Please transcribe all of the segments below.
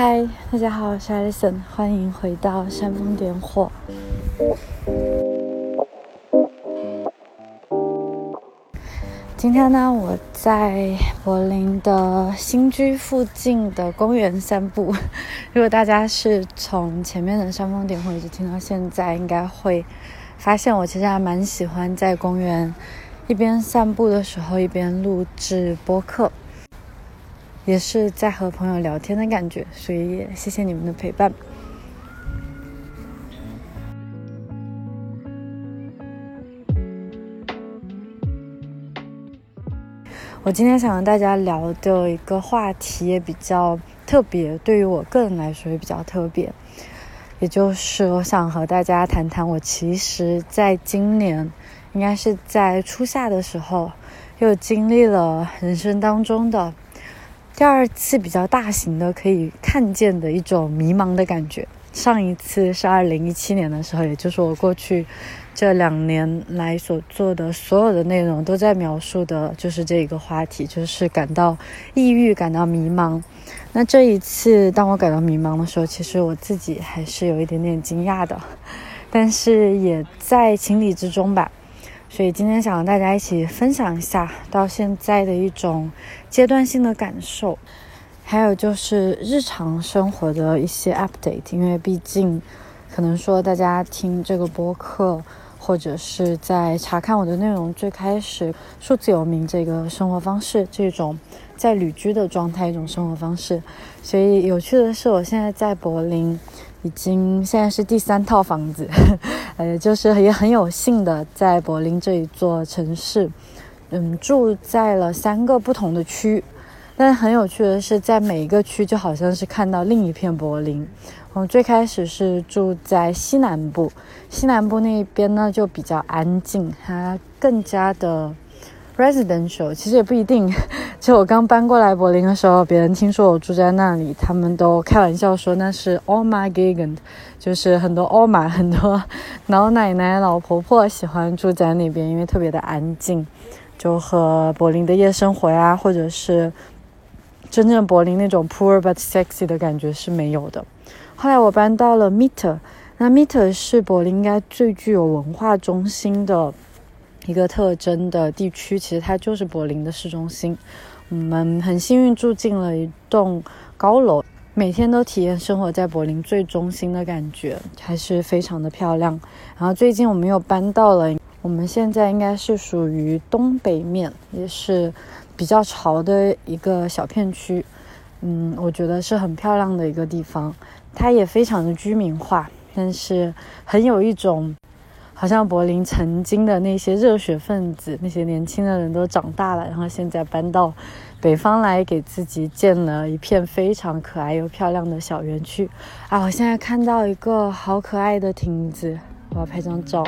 嗨，大家好，我是 Alison，欢迎回到煽风点火。今天呢，我在柏林的新居附近的公园散步。如果大家是从前面的煽风点火一直听到现在，应该会发现我其实还蛮喜欢在公园一边散步的时候一边录制播客。也是在和朋友聊天的感觉，所以也谢谢你们的陪伴。我今天想和大家聊的一个话题也比较特别，对于我个人来说也比较特别，也就是我想和大家谈谈，我其实在今年，应该是在初夏的时候，又经历了人生当中的。第二次比较大型的可以看见的一种迷茫的感觉。上一次是二零一七年的时候，也就是我过去这两年来所做的所有的内容都在描述的，就是这一个话题，就是感到抑郁、感到迷茫。那这一次，当我感到迷茫的时候，其实我自己还是有一点点惊讶的，但是也在情理之中吧。所以今天想和大家一起分享一下到现在的一种阶段性的感受，还有就是日常生活的一些 update。因为毕竟，可能说大家听这个播客，或者是在查看我的内容，最开始数字游民这个生活方式，这种在旅居的状态一种生活方式。所以有趣的是，我现在在柏林。已经现在是第三套房子，呃，就是也很有幸的在柏林这一座城市，嗯，住在了三个不同的区。但很有趣的是，在每一个区就好像是看到另一片柏林。我最开始是住在西南部，西南部那边呢就比较安静，它更加的。Residential 其实也不一定，就我刚搬过来柏林的时候，别人听说我住在那里，他们都开玩笑说那是 all my gegend，就是很多 all my 很多 老奶奶、老婆婆喜欢住在那边，因为特别的安静，就和柏林的夜生活呀，或者是真正柏林那种 poor but sexy 的感觉是没有的。后来我搬到了 Mitte，那 Mitte 是柏林应该最具有文化中心的。一个特征的地区，其实它就是柏林的市中心。我们很幸运住进了一栋高楼，每天都体验生活在柏林最中心的感觉，还是非常的漂亮。然后最近我们又搬到了，我们现在应该是属于东北面，也是比较潮的一个小片区。嗯，我觉得是很漂亮的一个地方，它也非常的居民化，但是很有一种。好像柏林曾经的那些热血分子，那些年轻的人都长大了，然后现在搬到北方来，给自己建了一片非常可爱又漂亮的小园区。啊，我现在看到一个好可爱的亭子，我要拍张照。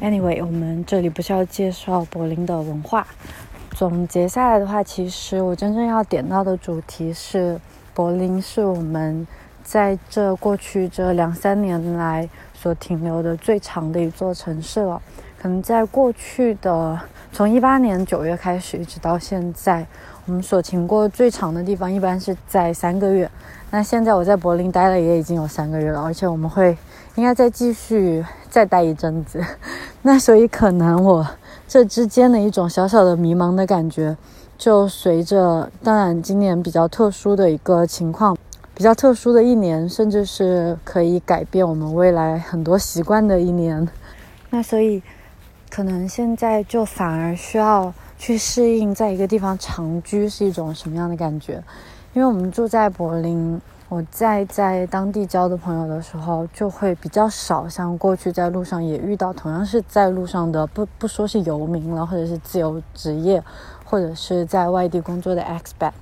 Anyway，我们这里不是要介绍柏林的文化，总结下来的话，其实我真正要点到的主题是，柏林是我们。在这过去这两三年来所停留的最长的一座城市了，可能在过去的从一八年九月开始一直到现在，我们所停过最长的地方一般是在三个月。那现在我在柏林待了也已经有三个月了，而且我们会应该再继续再待一阵子。那所以可能我这之间的一种小小的迷茫的感觉，就随着当然今年比较特殊的一个情况。比较特殊的一年，甚至是可以改变我们未来很多习惯的一年。那所以，可能现在就反而需要去适应在一个地方长居是一种什么样的感觉。因为我们住在柏林，我在在当地交的朋友的时候，就会比较少像过去在路上也遇到同样是在路上的，不不说是游民了，或者是自由职业，或者是在外地工作的 expat。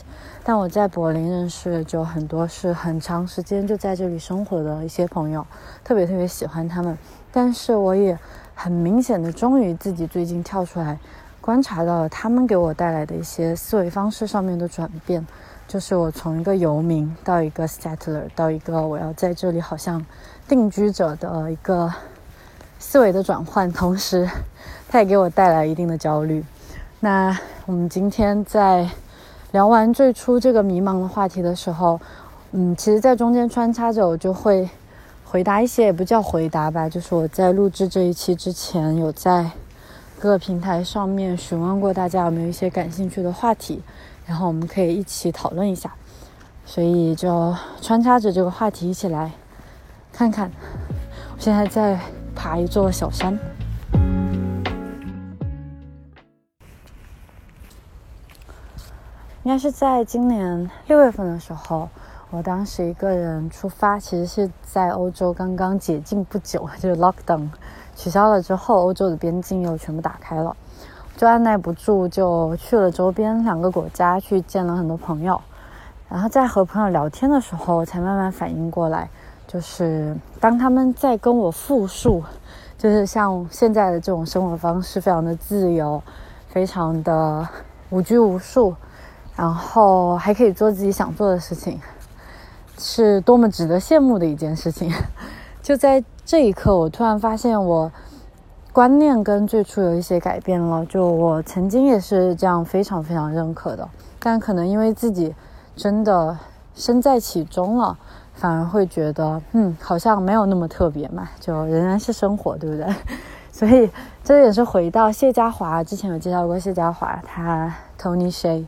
但我在柏林认识就很多是很长时间就在这里生活的一些朋友，特别特别喜欢他们。但是我也很明显的，终于自己最近跳出来，观察到了他们给我带来的一些思维方式上面的转变。就是我从一个游民到一个 settler，到一个我要在这里好像定居者的一个思维的转换。同时，它也给我带来一定的焦虑。那我们今天在聊完最初这个迷茫的话题的时候，嗯，其实，在中间穿插着，我就会回答一些，也不叫回答吧，就是我在录制这一期之前，有在各个平台上面询问过大家有没有一些感兴趣的话题，然后我们可以一起讨论一下。所以就穿插着这个话题一起来看看。我现在在爬一座小山，应该是在今年六月份的时候，我当时一个人出发，其实是在欧洲刚刚解禁不久，就是 lockdown 取消了之后，欧洲的边境又全部打开了，就按耐不住就去了周边两个国家，去见了很多朋友。然后在和朋友聊天的时候，才慢慢反应过来，就是当他们在跟我复述，就是像现在的这种生活方式，非常的自由，非常的无拘无束，然后还可以做自己想做的事情，是多么值得羡慕的一件事情。就在这一刻，我突然发现我观念跟最初有一些改变了。就我曾经也是这样非常非常认可的，但可能因为自己。真的身在其中了，反而会觉得，嗯，好像没有那么特别嘛，就仍然是生活，对不对？所以这也是回到谢家华，之前有介绍过谢家华，他 Tony Shay，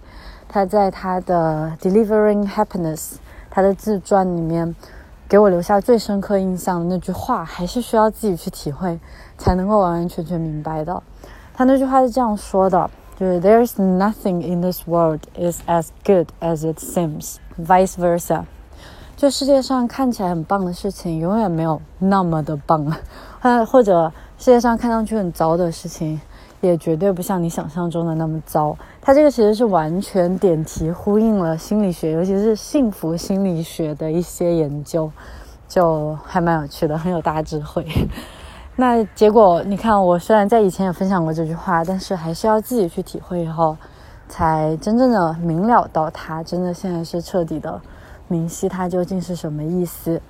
他在他的 Delivering Happiness 他的自传里面，给我留下最深刻印象的那句话，还是需要自己去体会，才能够完完全全明白的。他那句话是这样说的。就是 There's nothing in this world is as good as it seems. Vice versa，就世界上看起来很棒的事情，永远没有那么的棒。呃，或者世界上看上去很糟的事情，也绝对不像你想象中的那么糟。它这个其实是完全点题呼应了心理学，尤其是幸福心理学的一些研究，就还蛮有趣的，很有大智慧。那结果，你看，我虽然在以前也分享过这句话，但是还是要自己去体会以后，才真正的明了到它真的现在是彻底的明晰它究竟是什么意思。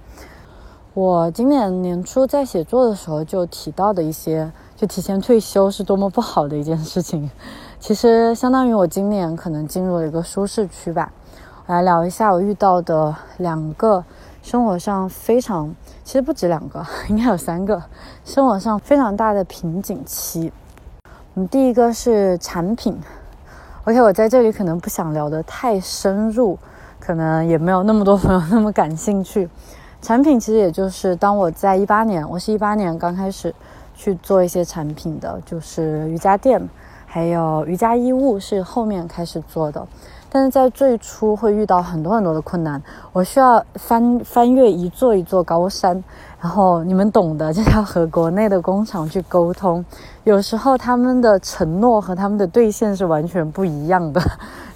我今年年初在写作的时候就提到的一些，就提前退休是多么不好的一件事情，其实相当于我今年可能进入了一个舒适区吧。我来聊一下我遇到的两个。生活上非常，其实不止两个，应该有三个生活上非常大的瓶颈期。嗯，第一个是产品。OK，我在这里可能不想聊得太深入，可能也没有那么多朋友那么感兴趣。产品其实也就是当我在一八年，我是一八年刚开始去做一些产品的，就是瑜伽垫，还有瑜伽衣物是后面开始做的。但是在最初会遇到很多很多的困难，我需要翻翻越一座一座高山，然后你们懂的，就要和国内的工厂去沟通，有时候他们的承诺和他们的兑现是完全不一样的，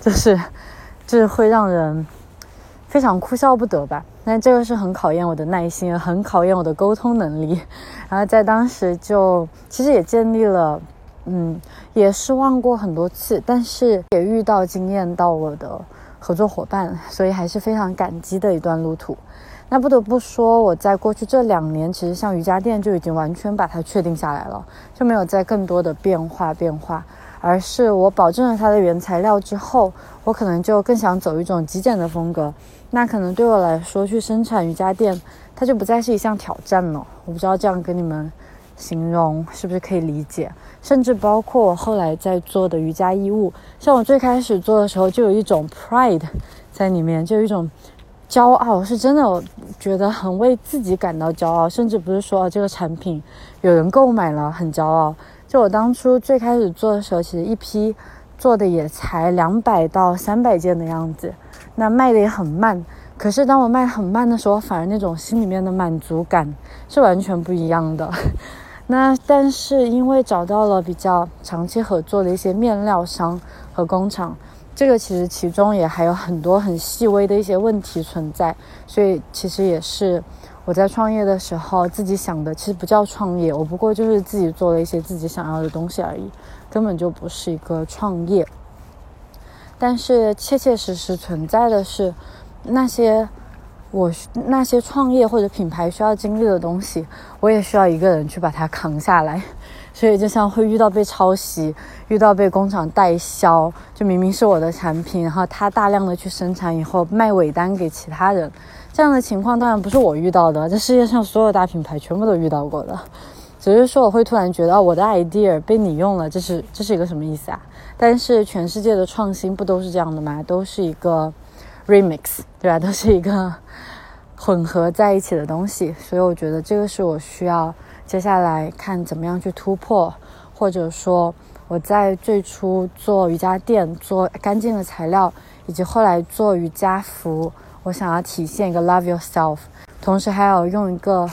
就是，就是会让人非常哭笑不得吧。那这个是很考验我的耐心，很考验我的沟通能力，然后在当时就其实也建立了。嗯，也失望过很多次，但是也遇到惊艳到我的合作伙伴，所以还是非常感激的一段路途。那不得不说，我在过去这两年，其实像瑜伽垫就已经完全把它确定下来了，就没有再更多的变化变化，而是我保证了它的原材料之后，我可能就更想走一种极简的风格。那可能对我来说，去生产瑜伽垫，它就不再是一项挑战了。我不知道这样跟你们。形容是不是可以理解？甚至包括我后来在做的瑜伽衣物，像我最开始做的时候，就有一种 pride 在里面，就有一种骄傲，是真的，我觉得很为自己感到骄傲。甚至不是说这个产品有人购买了很骄傲。就我当初最开始做的时候，其实一批做的也才两百到三百件的样子，那卖的也很慢。可是当我卖很慢的时候，反而那种心里面的满足感是完全不一样的。那但是因为找到了比较长期合作的一些面料商和工厂，这个其实其中也还有很多很细微的一些问题存在，所以其实也是我在创业的时候自己想的，其实不叫创业，我不过就是自己做了一些自己想要的东西而已，根本就不是一个创业。但是切切实实存在的是那些。我那些创业或者品牌需要经历的东西，我也需要一个人去把它扛下来。所以就像会遇到被抄袭，遇到被工厂代销，就明明是我的产品，然后他大量的去生产以后卖尾单给其他人，这样的情况当然不是我遇到的，这世界上所有大品牌全部都遇到过的，只是说我会突然觉得我的 idea 被你用了，这是这是一个什么意思啊？但是全世界的创新不都是这样的吗？都是一个 remix，对吧？都是一个。混合在一起的东西，所以我觉得这个是我需要接下来看怎么样去突破，或者说我在最初做瑜伽垫、做干净的材料，以及后来做瑜伽服，我想要体现一个 love yourself，同时还要用一个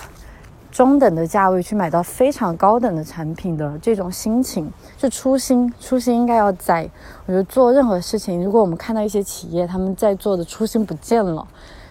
中等的价位去买到非常高等的产品的这种心情，是初心，初心应该要在。我觉得做任何事情，如果我们看到一些企业他们在做的初心不见了。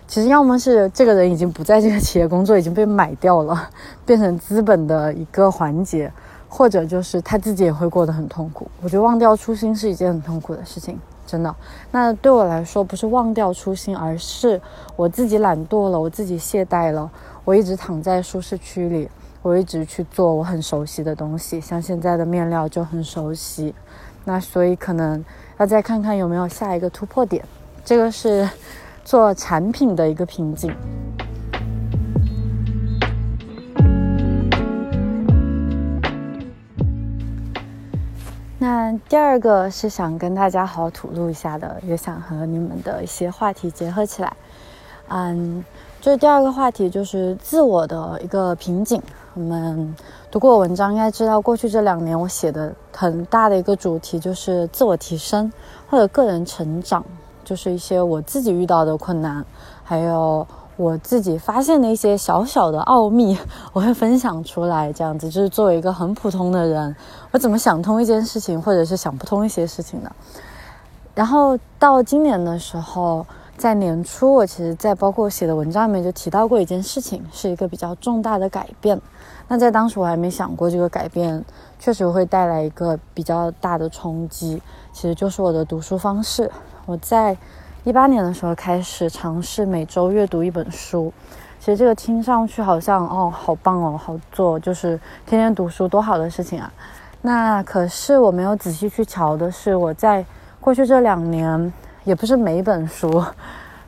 其实要么是这个人已经不在这个企业工作，已经被买掉了，变成资本的一个环节，或者就是他自己也会过得很痛苦。我觉得忘掉初心是一件很痛苦的事情，真的。那对我来说，不是忘掉初心，而是我自己懒惰了，我自己懈怠了，我一直躺在舒适区里，我一直去做我很熟悉的东西，像现在的面料就很熟悉。那所以可能要再看看有没有下一个突破点，这个是。做产品的一个瓶颈。那第二个是想跟大家好好吐露一下的，也想和你们的一些话题结合起来。嗯，这第二个话题就是自我的一个瓶颈。我们读过文章应该知道，过去这两年我写的很大的一个主题就是自我提升或者个人成长。就是一些我自己遇到的困难，还有我自己发现的一些小小的奥秘，我会分享出来。这样子就是作为一个很普通的人，我怎么想通一件事情，或者是想不通一些事情的。然后到今年的时候，在年初，我其实，在包括写的文章里面就提到过一件事情，是一个比较重大的改变。那在当时我还没想过这个改变确实会带来一个比较大的冲击，其实就是我的读书方式。我在一八年的时候开始尝试每周阅读一本书，其实这个听上去好像哦，好棒哦，好做，就是天天读书多好的事情啊。那可是我没有仔细去瞧的是，我在过去这两年，也不是每本书，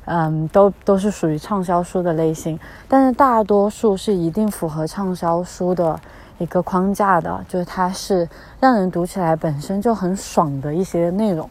嗯，都都是属于畅销书的类型，但是大多数是一定符合畅销书的一个框架的，就是它是让人读起来本身就很爽的一些内容。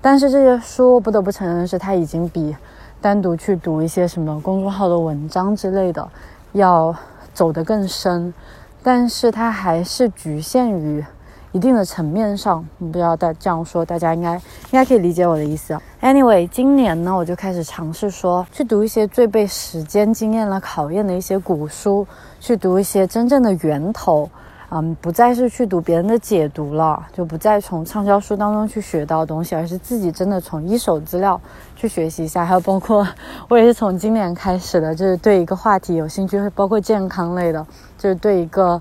但是这些书不得不承认是，它已经比单独去读一些什么公众号的文章之类的要走得更深，但是它还是局限于一定的层面上。不要再这样说，大家应该应该可以理解我的意思。Anyway，今年呢，我就开始尝试说去读一些最被时间经验了考验的一些古书，去读一些真正的源头。嗯，不再是去读别人的解读了，就不再从畅销书当中去学到东西，而是自己真的从一手资料去学习一下。还有包括我也是从今年开始的，就是对一个话题有兴趣，包括健康类的，就是对一个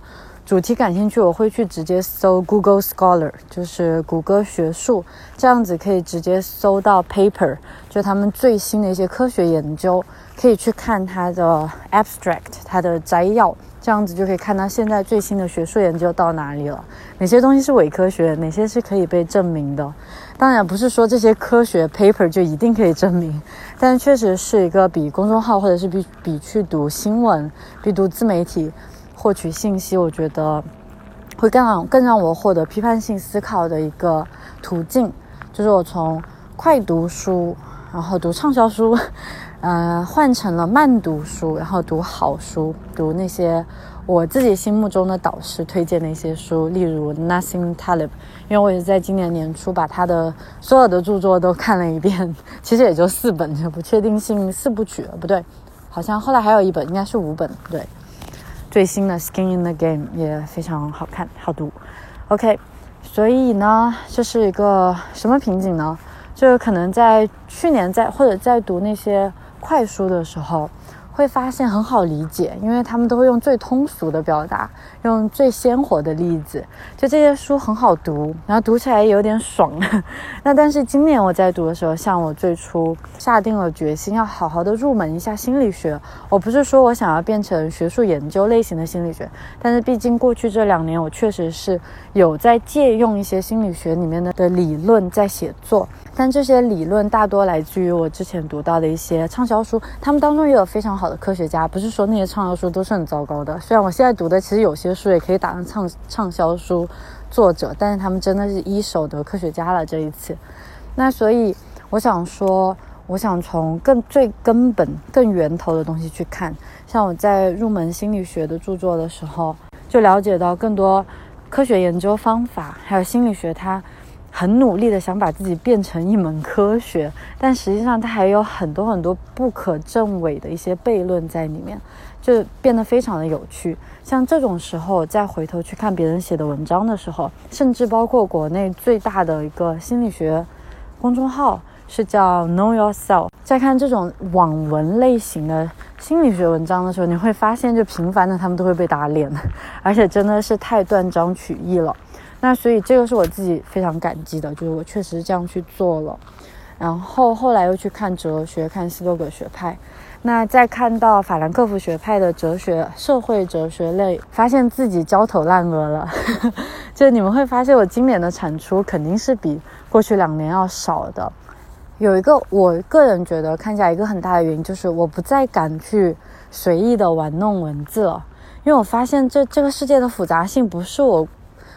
主题感兴趣，我会去直接搜 Google Scholar，就是谷歌学术，这样子可以直接搜到 paper，就他们最新的一些科学研究，可以去看它的 abstract，它的摘要。这样子就可以看到现在最新的学术研究到哪里了，哪些东西是伪科学，哪些是可以被证明的。当然不是说这些科学 paper 就一定可以证明，但确实是一个比公众号或者是比比去读新闻、比读自媒体获取信息，我觉得会更让更让我获得批判性思考的一个途径。就是我从快读书，然后读畅销书。呃，换成了慢读书，然后读好书，读那些我自己心目中的导师推荐的一些书，例如 Nassim Taleb，因为我也在今年年初把他的所有的著作都看了一遍，其实也就四本，就不确定性四部曲，不对，好像后来还有一本，应该是五本，对，最新的 Skin in the Game 也非常好看，好读，OK，所以呢，这是一个什么瓶颈呢？就可能在去年在或者在读那些。快书的时候，会发现很好理解，因为他们都会用最通俗的表达，用最鲜活的例子，就这些书很好读，然后读起来有点爽。那但是今年我在读的时候，像我最初下定了决心要好好的入门一下心理学，我不是说我想要变成学术研究类型的心理学，但是毕竟过去这两年我确实是有在借用一些心理学里面的的理论在写作，但这些理论大多来自于我之前读到的一些畅销书，他们当中也有非常好的科学家，不是说那些畅销书都是很糟糕的。虽然我现在读的其实有些书也可以打上畅畅销书作者，但是他们真的是一手的科学家了。这一次，那所以我想说，我想从更最根本、更源头的东西去看。像我在入门心理学的著作的时候，就了解到更多科学研究方法，还有心理学它。很努力的想把自己变成一门科学，但实际上它还有很多很多不可证伪的一些悖论在里面，就变得非常的有趣。像这种时候，再回头去看别人写的文章的时候，甚至包括国内最大的一个心理学公众号是叫 Know Yourself，在看这种网文类型的心理学文章的时候，你会发现，就频繁的他们都会被打脸，而且真的是太断章取义了。那所以这个是我自己非常感激的，就是我确实这样去做了。然后后来又去看哲学，看斯多葛学派。那再看到法兰克福学派的哲学、社会哲学类，发现自己焦头烂额了。就你们会发现，我今年的产出肯定是比过去两年要少的。有一个我个人觉得看起来一个很大的原因，就是我不再敢去随意的玩弄文字了，因为我发现这这个世界的复杂性不是我。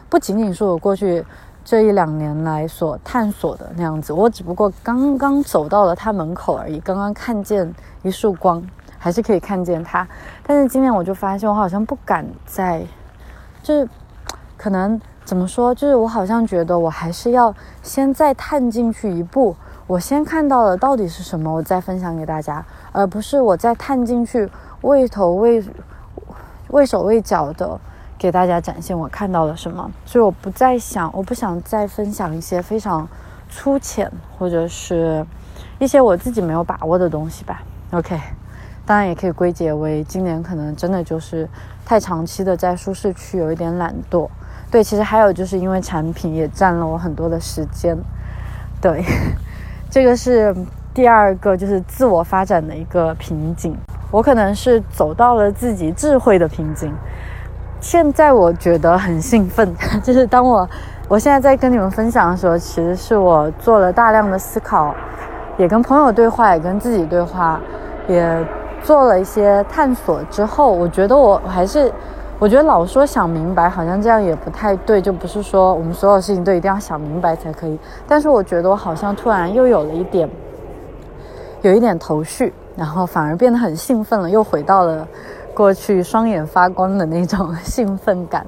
不仅仅是我过去这一两年来所探索的那样子，我只不过刚刚走到了他门口而已，刚刚看见一束光，还是可以看见他。但是今天我就发现，我好像不敢再，就是可能怎么说，就是我好像觉得我还是要先再探进去一步，我先看到了到底是什么，我再分享给大家，而不是我再探进去畏头畏畏手畏脚的。给大家展现我看到了什么，所以我不再想，我不想再分享一些非常粗浅或者是一些我自己没有把握的东西吧。OK，当然也可以归结为今年可能真的就是太长期的在舒适区有一点懒惰。对，其实还有就是因为产品也占了我很多的时间。对，这个是第二个就是自我发展的一个瓶颈，我可能是走到了自己智慧的瓶颈。现在我觉得很兴奋，就是当我我现在在跟你们分享的时候，其实是我做了大量的思考，也跟朋友对话，也跟自己对话，也做了一些探索之后，我觉得我还是，我觉得老说想明白，好像这样也不太对，就不是说我们所有事情都一定要想明白才可以。但是我觉得我好像突然又有了一点，有一点头绪，然后反而变得很兴奋了，又回到了。过去双眼发光的那种兴奋感，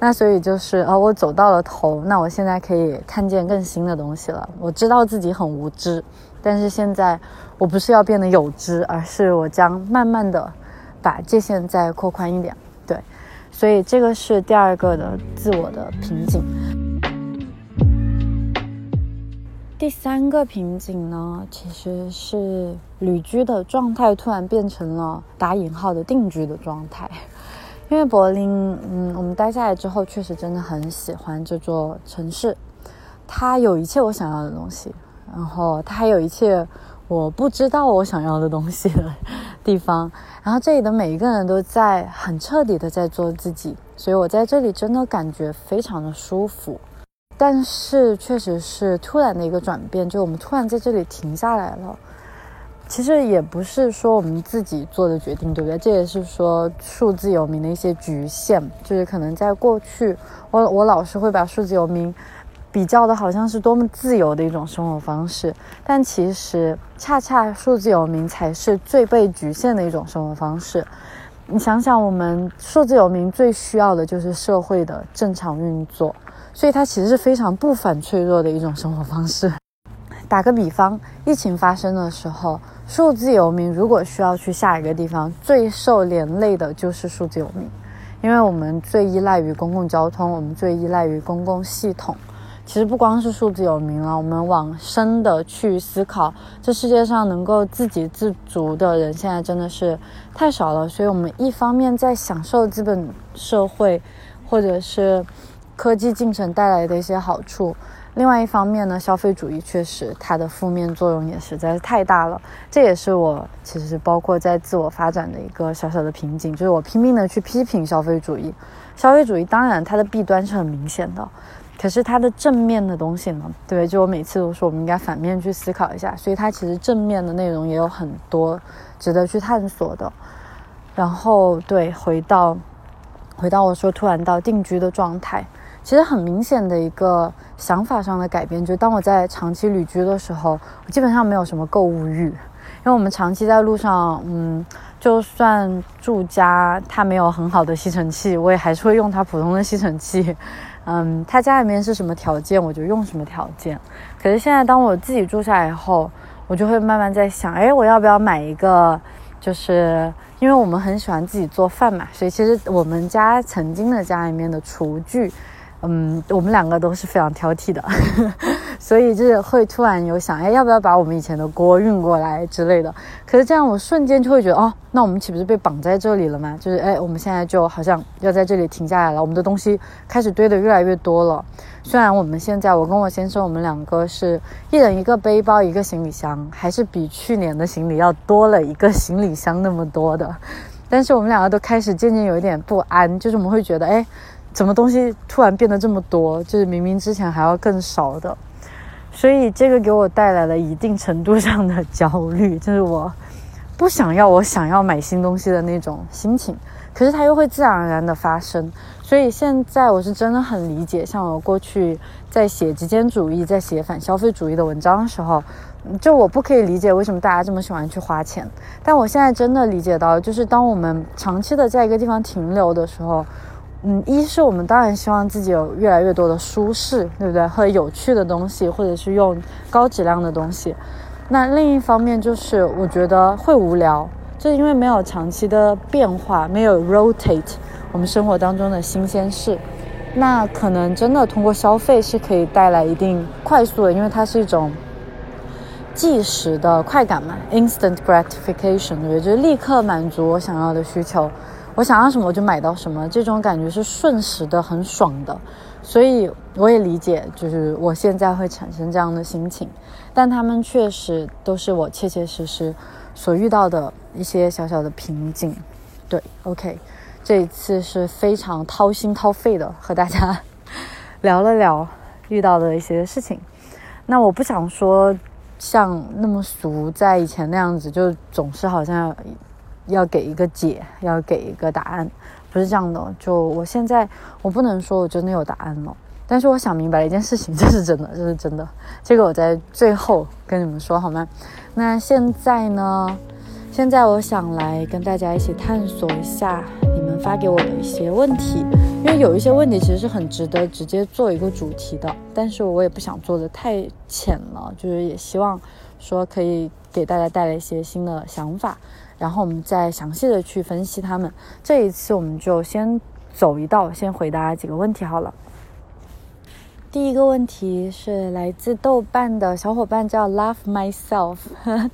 那所以就是哦，我走到了头，那我现在可以看见更新的东西了。我知道自己很无知，但是现在我不是要变得有知，而是我将慢慢的把界限再扩宽一点。对，所以这个是第二个的自我的瓶颈。第三个瓶颈呢，其实是旅居的状态突然变成了打引号的定居的状态。因为柏林，嗯，我们待下来之后，确实真的很喜欢这座城市。它有一切我想要的东西，然后它还有一切我不知道我想要的东西的地方。然后这里的每一个人都在很彻底的在做自己，所以我在这里真的感觉非常的舒服。但是确实是突然的一个转变，就我们突然在这里停下来了。其实也不是说我们自己做的决定，对不对？这也是说数字游民的一些局限，就是可能在过去，我我老是会把数字游民比较的好像是多么自由的一种生活方式，但其实恰恰数字游民才是最被局限的一种生活方式。你想想，我们数字游民最需要的就是社会的正常运作。所以它其实是非常不反脆弱的一种生活方式。打个比方，疫情发生的时候，数字游民如果需要去下一个地方，最受连累的就是数字游民，因为我们最依赖于公共交通，我们最依赖于公共系统，其实不光是数字有名了，我们往深的去思考，这世界上能够自给自足的人现在真的是太少了。所以，我们一方面在享受资本社会，或者是科技进程带来的一些好处。另外一方面呢，消费主义确实它的负面作用也实在是太大了。这也是我其实包括在自我发展的一个小小的瓶颈，就是我拼命的去批评消费主义。消费主义当然它的弊端是很明显的，可是它的正面的东西呢？对，就我每次都说我们应该反面去思考一下。所以它其实正面的内容也有很多值得去探索的。然后对，回到回到我说突然到定居的状态。其实很明显的一个想法上的改变，就是当我在长期旅居的时候，我基本上没有什么购物欲，因为我们长期在路上，嗯，就算住家它没有很好的吸尘器，我也还是会用它普通的吸尘器，嗯，他家里面是什么条件我就用什么条件。可是现在当我自己住下来以后，我就会慢慢在想，哎，我要不要买一个？就是因为我们很喜欢自己做饭嘛，所以其实我们家曾经的家里面的厨具。嗯，我们两个都是非常挑剔的，所以就是会突然有想，哎，要不要把我们以前的锅运过来之类的？可是这样，我瞬间就会觉得，哦，那我们岂不是被绑在这里了吗？就是，哎，我们现在就好像要在这里停下来了，我们的东西开始堆得越来越多了。虽然我们现在，我跟我先生，我们两个是一人一个背包，一个行李箱，还是比去年的行李要多了一个行李箱那么多的，但是我们两个都开始渐渐有一点不安，就是我们会觉得，哎。什么东西突然变得这么多？就是明明之前还要更少的，所以这个给我带来了一定程度上的焦虑，就是我不想要我想要买新东西的那种心情，可是它又会自然而然的发生。所以现在我是真的很理解，像我过去在写极简主义、在写反消费主义的文章的时候，就我不可以理解为什么大家这么喜欢去花钱，但我现在真的理解到，就是当我们长期的在一个地方停留的时候。嗯，一是我们当然希望自己有越来越多的舒适，对不对？和有趣的东西，或者是用高质量的东西。那另一方面就是，我觉得会无聊，就是因为没有长期的变化，没有 rotate 我们生活当中的新鲜事。那可能真的通过消费是可以带来一定快速的，因为它是一种即时的快感嘛，instant gratification，对，就是立刻满足我想要的需求。我想要什么我就买到什么，这种感觉是瞬时的，很爽的，所以我也理解，就是我现在会产生这样的心情，但他们确实都是我切切实实所遇到的一些小小的瓶颈。对，OK，这一次是非常掏心掏肺的和大家 聊了聊遇到的一些事情。那我不想说像那么俗，在以前那样子，就总是好像。要给一个解，要给一个答案，不是这样的。就我现在，我不能说我真的有答案了，但是我想明白了一件事情，这是真的，这是真的。这个我在最后跟你们说好吗？那现在呢？现在我想来跟大家一起探索一下你们发给我的一些问题，因为有一些问题其实是很值得直接做一个主题的，但是我也不想做的太浅了，就是也希望说可以给大家带来一些新的想法。然后我们再详细的去分析他们。这一次我们就先走一道，先回答几个问题好了。第一个问题是来自豆瓣的小伙伴叫 Love Myself，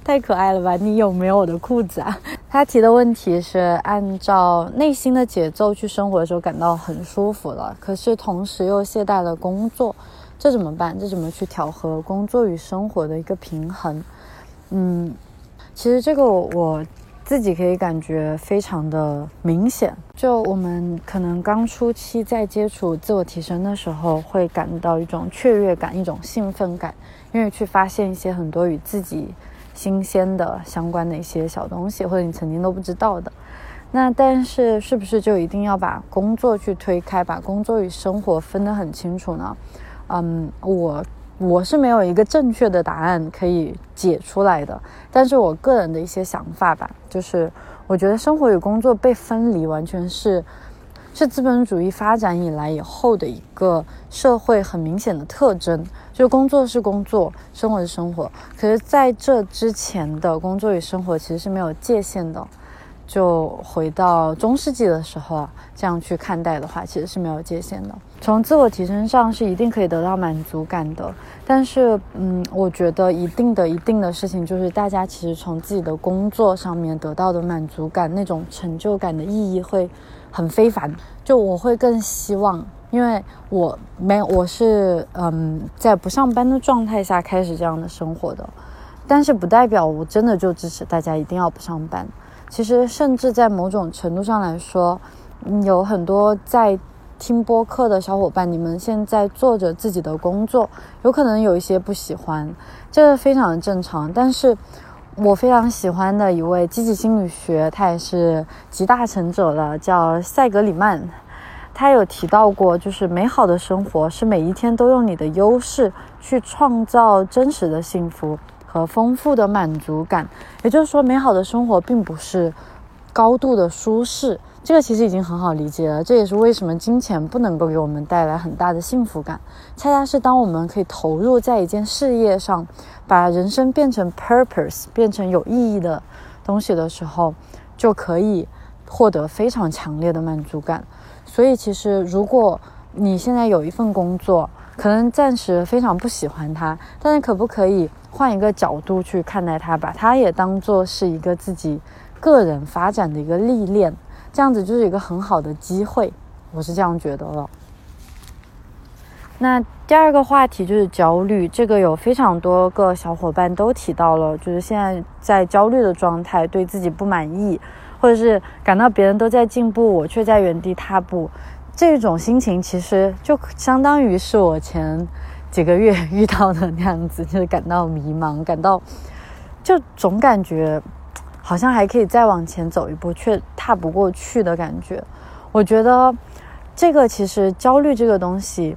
太可爱了吧？你有没有我的裤子啊？他提的问题是按照内心的节奏去生活的时候感到很舒服了，可是同时又懈怠了工作，这怎么办？这怎么去调和工作与生活的一个平衡？嗯，其实这个我。自己可以感觉非常的明显，就我们可能刚初期在接触自我提升的时候，会感到一种雀跃感，一种兴奋感，因为去发现一些很多与自己新鲜的相关的一些小东西，或者你曾经都不知道的。那但是是不是就一定要把工作去推开，把工作与生活分得很清楚呢？嗯，我。我是没有一个正确的答案可以解出来的，但是我个人的一些想法吧，就是我觉得生活与工作被分离，完全是是资本主义发展以来以后的一个社会很明显的特征，就工作是工作，生活是生活。可是在这之前的工作与生活其实是没有界限的，就回到中世纪的时候啊，这样去看待的话，其实是没有界限的。从自我提升上是一定可以得到满足感的。但是，嗯，我觉得一定的、一定的事情就是，大家其实从自己的工作上面得到的满足感、那种成就感的意义会很非凡。就我会更希望，因为我没我是嗯在不上班的状态下开始这样的生活的，但是不代表我真的就支持大家一定要不上班。其实，甚至在某种程度上来说，有很多在。听播客的小伙伴，你们现在做着自己的工作，有可能有一些不喜欢，这非常正常。但是我非常喜欢的一位积极心理学，他也是集大成者了，叫塞格里曼。他有提到过，就是美好的生活是每一天都用你的优势去创造真实的幸福和丰富的满足感。也就是说，美好的生活并不是高度的舒适。这个其实已经很好理解了，这也是为什么金钱不能够给我们带来很大的幸福感。恰恰是当我们可以投入在一件事业上，把人生变成 purpose，变成有意义的东西的时候，就可以获得非常强烈的满足感。所以，其实如果你现在有一份工作，可能暂时非常不喜欢它，但是可不可以换一个角度去看待它，把它也当做是一个自己个人发展的一个历练？这样子就是一个很好的机会，我是这样觉得了。那第二个话题就是焦虑，这个有非常多个小伙伴都提到了，就是现在在焦虑的状态，对自己不满意，或者是感到别人都在进步，我却在原地踏步，这种心情其实就相当于是我前几个月遇到的那样子，就是感到迷茫，感到就总感觉。好像还可以再往前走一步，却踏不过去的感觉。我觉得，这个其实焦虑这个东西，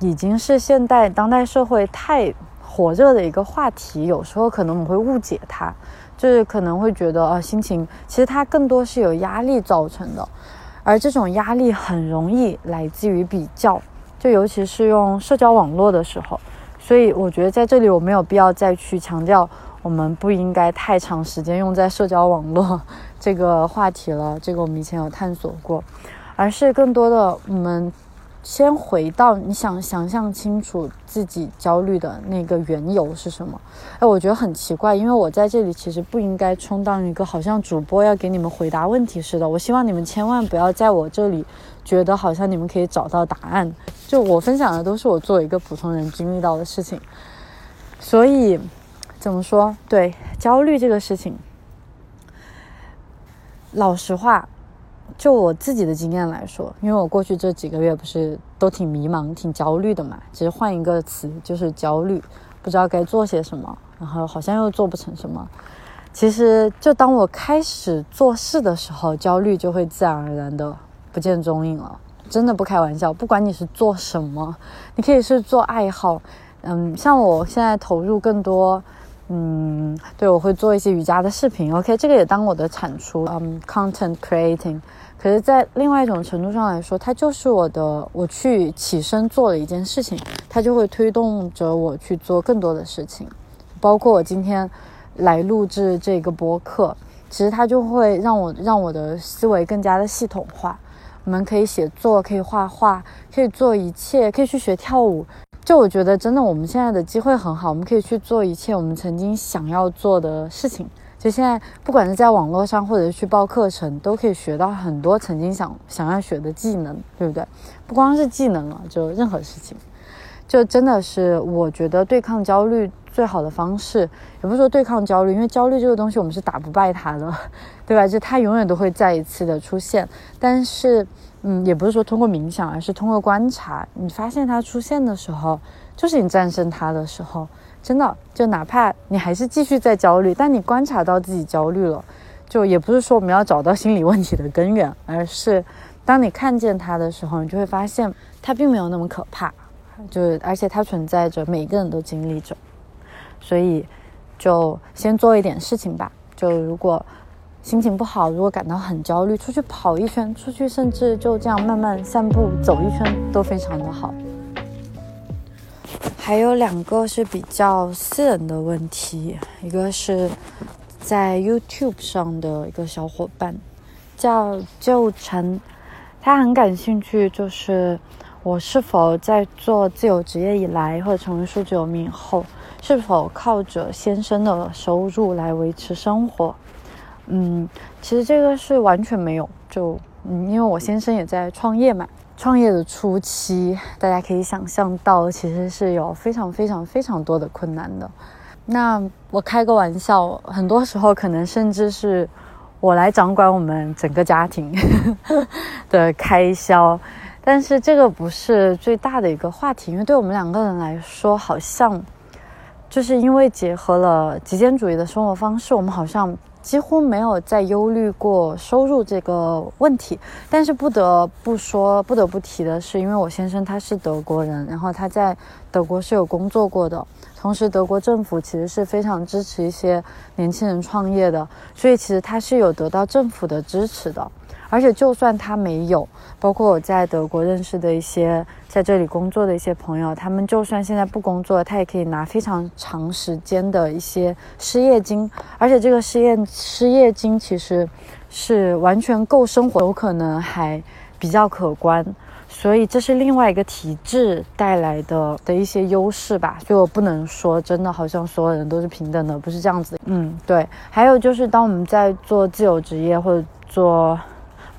已经是现代当代社会太火热的一个话题。有时候可能我们会误解它，就是可能会觉得啊，心情其实它更多是有压力造成的，而这种压力很容易来自于比较，就尤其是用社交网络的时候。所以我觉得在这里我没有必要再去强调。我们不应该太长时间用在社交网络 这个话题了，这个我们以前有探索过，而是更多的我们先回到你想想象清楚自己焦虑的那个缘由是什么。哎，我觉得很奇怪，因为我在这里其实不应该充当一个好像主播要给你们回答问题似的。我希望你们千万不要在我这里觉得好像你们可以找到答案。就我分享的都是我作为一个普通人经历到的事情，所以。怎么说？对焦虑这个事情，老实话，就我自己的经验来说，因为我过去这几个月不是都挺迷茫、挺焦虑的嘛，只是换一个词就是焦虑，不知道该做些什么，然后好像又做不成什么。其实，就当我开始做事的时候，焦虑就会自然而然的不见踪影了。真的不开玩笑，不管你是做什么，你可以是做爱好，嗯，像我现在投入更多。嗯，对，我会做一些瑜伽的视频，OK，这个也当我的产出，嗯，content creating。可是，在另外一种程度上来说，它就是我的，我去起身做了一件事情，它就会推动着我去做更多的事情，包括我今天来录制这个播客，其实它就会让我让我的思维更加的系统化。我们可以写作，可以画画，可以做一切，可以去学跳舞。就我觉得，真的，我们现在的机会很好，我们可以去做一切我们曾经想要做的事情。就现在，不管是在网络上，或者是去报课程，都可以学到很多曾经想想要学的技能，对不对？不光是技能了，就任何事情，就真的是我觉得对抗焦虑最好的方式，也不是说对抗焦虑，因为焦虑这个东西我们是打不败它的，对吧？就它永远都会再一次的出现，但是。嗯，也不是说通过冥想，而是通过观察。你发现它出现的时候，就是你战胜它的时候。真的，就哪怕你还是继续在焦虑，但你观察到自己焦虑了，就也不是说我们要找到心理问题的根源，而是当你看见它的时候，你就会发现它并没有那么可怕。就而且它存在着，每个人都经历着。所以，就先做一点事情吧。就如果。心情不好，如果感到很焦虑，出去跑一圈，出去甚至就这样慢慢散步走一圈都非常的好。还有两个是比较私人的问题，一个是在 YouTube 上的一个小伙伴叫旧晨，他很感兴趣，就是我是否在做自由职业以来，或者成为数字游民后，是否靠着先生的收入来维持生活？嗯，其实这个是完全没有，就嗯，因为我先生也在创业嘛，创业的初期，大家可以想象到，其实是有非常非常非常多的困难的。那我开个玩笑，很多时候可能甚至是我来掌管我们整个家庭 的开销。但是这个不是最大的一个话题，因为对我们两个人来说，好像就是因为结合了极简主义的生活方式，我们好像几乎没有再忧虑过收入这个问题。但是不得不说，不得不提的是，因为我先生他是德国人，然后他在德国是有工作过的，同时德国政府其实是非常支持一些年轻人创业的，所以其实他是有得到政府的支持的。而且，就算他没有，包括我在德国认识的一些在这里工作的一些朋友，他们就算现在不工作，他也可以拿非常长时间的一些失业金，而且这个失业失业金其实是完全够生活，有可能还比较可观。所以这是另外一个体制带来的的一些优势吧。所以我不能说真的好像所有人都是平等的，不是这样子。嗯，对。还有就是，当我们在做自由职业或者做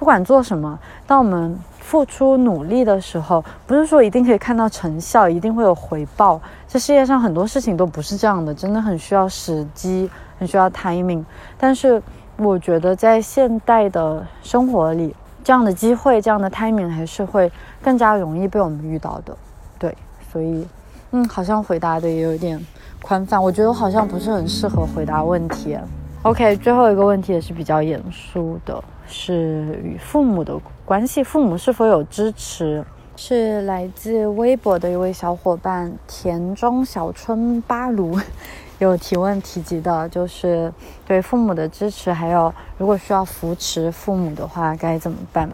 不管做什么，当我们付出努力的时候，不是说一定可以看到成效，一定会有回报。这世界上很多事情都不是这样的，真的很需要时机，很需要 timing。但是我觉得在现代的生活里，这样的机会、这样的 timing 还是会更加容易被我们遇到的。对，所以，嗯，好像回答的也有点宽泛。我觉得我好像不是很适合回答问题。OK，最后一个问题也是比较严肃的，是与父母的关系，父母是否有支持？是来自微博的一位小伙伴田中小春巴卢 有提问提及的，就是对父母的支持，还有如果需要扶持父母的话该怎么办？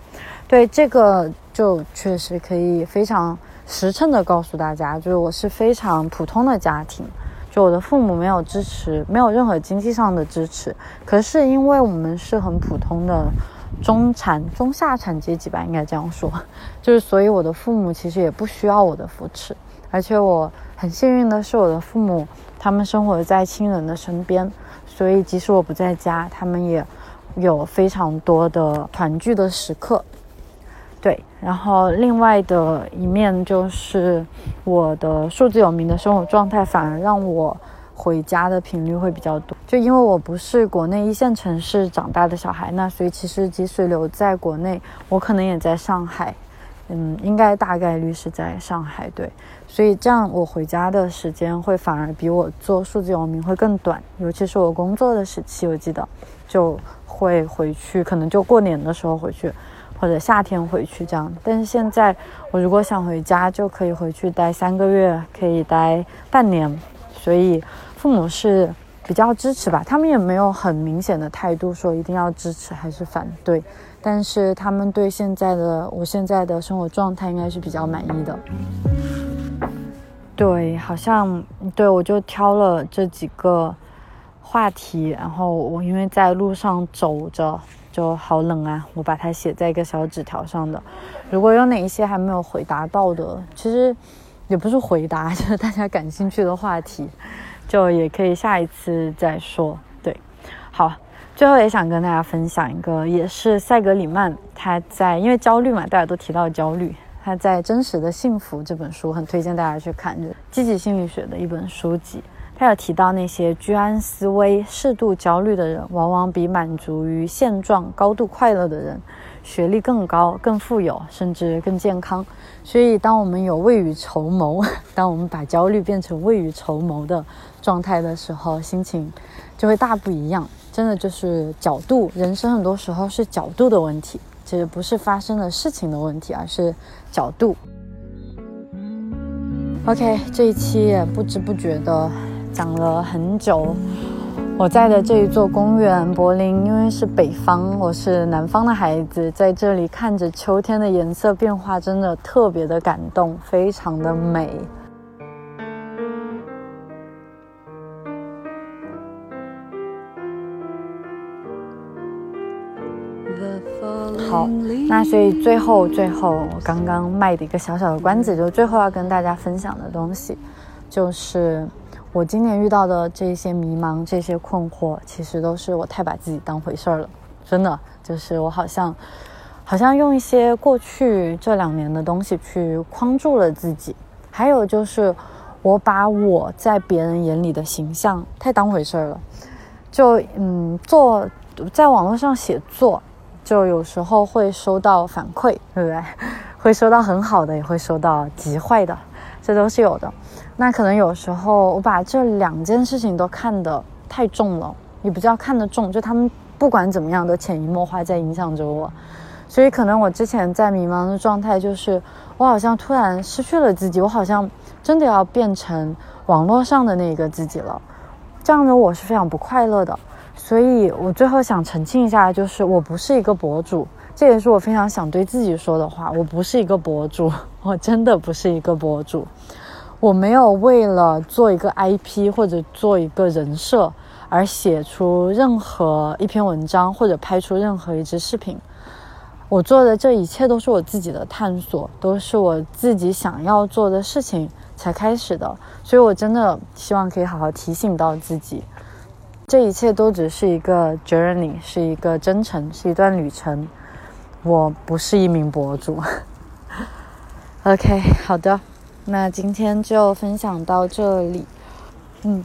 对这个就确实可以非常实诚的告诉大家，就是我是非常普通的家庭。就我的父母没有支持，没有任何经济上的支持。可是因为我们是很普通的中产、中下产阶级吧，应该这样说，就是所以我的父母其实也不需要我的扶持。而且我很幸运的是，我的父母他们生活在亲人的身边，所以即使我不在家，他们也有非常多的团聚的时刻。对，然后另外的一面就是我的数字有名的生活状态，反而让我回家的频率会比较多。就因为我不是国内一线城市长大的小孩，那所以其实即使留在国内，我可能也在上海，嗯，应该大概率是在上海。对，所以这样我回家的时间会反而比我做数字游民会更短，尤其是我工作的时期，我记得就会回去，可能就过年的时候回去。或者夏天回去这样，但是现在我如果想回家，就可以回去待三个月，可以待半年，所以父母是比较支持吧。他们也没有很明显的态度说一定要支持还是反对，但是他们对现在的我现在的生活状态应该是比较满意的。对，好像对我就挑了这几个话题，然后我因为在路上走着。就好冷啊！我把它写在一个小纸条上的。如果有哪一些还没有回答到的，其实也不是回答，就是大家感兴趣的话题，就也可以下一次再说。对，好，最后也想跟大家分享一个，也是塞格里曼他在因为焦虑嘛，大家都提到焦虑，他在《真实的幸福》这本书很推荐大家去看，就积极心理学的一本书籍。他有提到，那些居安思危、适度焦虑的人，往往比满足于现状、高度快乐的人，学历更高、更富有，甚至更健康。所以，当我们有未雨绸缪，当我们把焦虑变成未雨绸缪的状态的时候，心情就会大不一样。真的就是角度，人生很多时候是角度的问题，其实不是发生的事情的问题，而是角度。OK，这一期也不知不觉的。讲了很久，我在的这一座公园，柏林，因为是北方，我是南方的孩子，在这里看着秋天的颜色变化，真的特别的感动，非常的美。好，那所以最后最后我刚刚卖的一个小小的关子，就最后要跟大家分享的东西，就是我今年遇到的这些迷茫、这些困惑，其实都是我太把自己当回事儿了，真的，就是我好像好像用一些过去这两年的东西去框住了自己，还有就是我把我在别人眼里的形象太当回事儿了，就嗯做。在网络上写作，就有时候会收到反馈，对不对？会收到很好的，也会收到极坏的，这都是有的。那可能有时候我把这两件事情都看得太重了，也不叫看得重，就他们不管怎么样都潜移默化在影响着我。所以可能我之前在迷茫的状态，就是我好像突然失去了自己，我好像真的要变成网络上的那个自己了。这样的我是非常不快乐的。所以我最后想澄清一下，就是我不是一个博主，这也是我非常想对自己说的话。我不是一个博主，我真的不是一个博主。我没有为了做一个 IP 或者做一个人设而写出任何一篇文章或者拍出任何一支视频。我做的这一切都是我自己的探索，都是我自己想要做的事情才开始的。所以我真的希望可以好好提醒到自己。这一切都只是一个 journey，是一个征程，是一段旅程。我不是一名博主。OK，好的，那今天就分享到这里。嗯，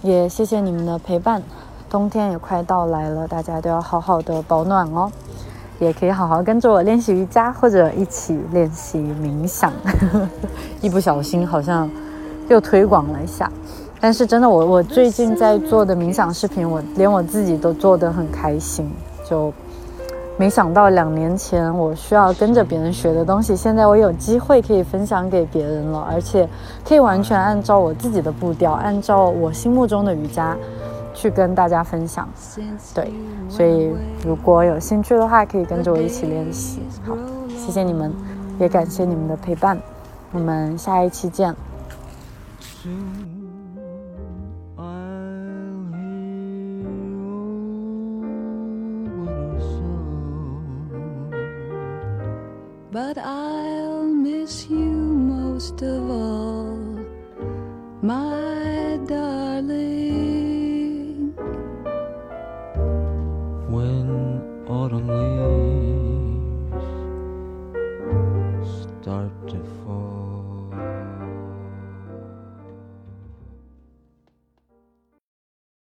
也谢谢你们的陪伴。冬天也快到来了，大家都要好好的保暖哦。也可以好好跟着我练习瑜伽，或者一起练习冥想。一不小心好像又推广了一下。但是真的，我我最近在做的冥想视频，我连我自己都做得很开心。就没想到两年前我需要跟着别人学的东西，现在我有机会可以分享给别人了，而且可以完全按照我自己的步调，按照我心目中的瑜伽去跟大家分享。对，所以如果有兴趣的话，可以跟着我一起练习。好，谢谢你们，也感谢你们的陪伴，我们下一期见。But I'll miss you most of all, my darling.